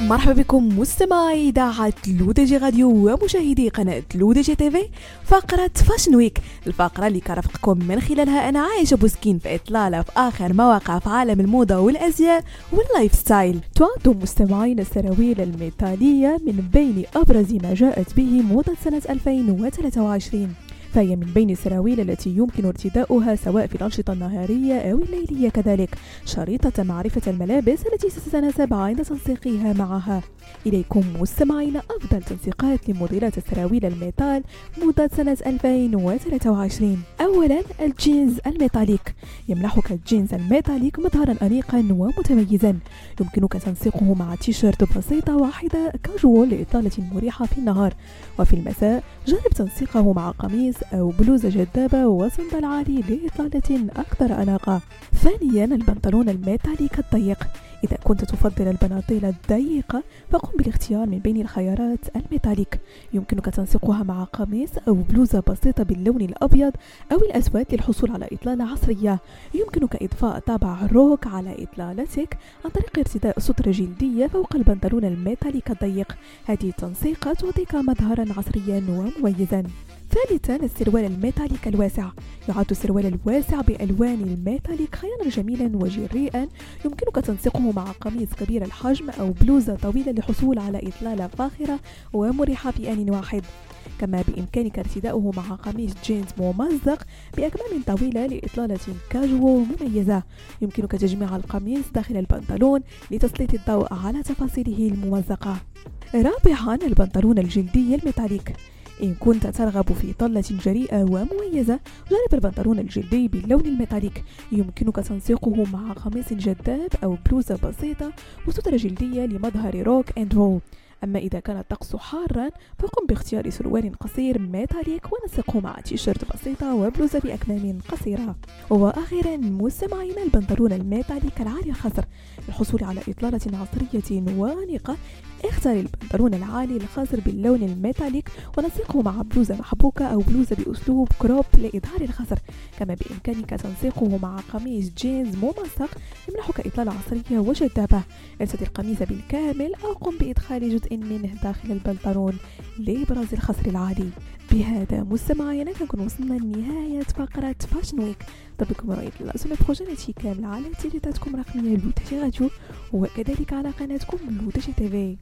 مرحبا بكم مستمعي إذاعة L'ODJ Radio ومشاهدي قناة L'ODJ TV فقرة fashion week الفقرة اللي كنرافقكم من خلالها أنا عايشة بوسكين في إطلالة في آخر ما وقع في عالم الموضة والأزياء وال lifestyle تعد مستمعين السراويل ال metallic من بين أبرز ما جاءت به موضة سنة 2023 فهي من بين السراويل التي يمكن ارتداؤها سواء في الأنشطة النهارية أو الليلية كذلك. شريطة معرفة الملابس التي ستتناسب عند تنسيقها معها. إليكم مستمعين أفضل تنسيقات لموديلات السراويل ال metallic موضة سنة 2023 أولا الجينز ال metallic. يمنحك الجينز ال metallic مظهرا أنيقا ومتميزا. يمكنك تنسيقه مع تيشيرت بسيطة واحدة كاجوال لإطالة مريحة في النهار. وفي المساء جرب تنسيقه مع قميص أو بلوزة جذابة وصندل عالي لإطلالة أكثر أناقة ثانيا البنطلون ال metallic الضيق. إذا كنت تفضل البناطيل الضيقة فقم بالاختيار من بين الخيارات ال metallic. يمكنك تنسيقها مع قميص أو بلوزة بسيطة باللون الأبيض أو الأسود للحصول على إطلالة عصرية. يمكنك إضفاء طابع الروك على إطلالتك عن طريق ارتداء سترة جلدية فوق البنطلون ال metallic الضيق. هذه التنسيقة تعطيك مظهرا عصريا ومميزا. ثالثا السروال ال metallic الواسع. يعد السروال الواسع بألوان ال metallic خيارا جميلا وجريئا. يمكنك تنسيقه مع قميص كبير الحجم أو بلوزة طويلة للحصول على إطلالة فاخرة ومريحة في آن واحد كما بإمكانك ارتداؤه مع قميص جينز ممزق بأكمام طويلة لإطلالة كاجوال مميزة. يمكنك تجميع القميص داخل البنطلون لتسليط الضوء على تفاصيله الممزقة. رابعا البنطلون الجلدي ال metallic. إن كنت ترغب في طلة جريئة ومميزة جرب البنطلون الجلدي باللون ال metallic. يمكنك تنسيقه مع قميص جذاب أو بلوزة بسيطة وسترة جلدية لمظهر rock and roll أما إذا كان الطقس حارا فقم باختيار سروال قصير metallic ونسقه مع تيشيرت بسيطة وبلوزة بأكمام قصيرة. وأخيرا مستمعين البنطلون ال metallic العالي الخصر للحصول على إطلالة عصرية وأنيقة اختر البنطلون العالي الخصر باللون ال metallic ونسقيه مع بلوزة محبوكة أو بلوزة بأسلوب crop لإظهار الخصر كما بإمكانك تنسيقه مع قميص جينز ممزق يمنحك إطلالة عصرية وجذابة ارتدي القميص بالكامل أو قم بإدخال جزء منه داخل البنطلون لإبراز الخصر العالي. بهذا مستمعينا كنكون وصلنا لنهاية فقرة fashion week طبكم رؤية la semaine prochaine هادشي كامل على إذاعتكم الرقمية L'ODJ Radio وكذلك على قناتكم لوتاشي تيفي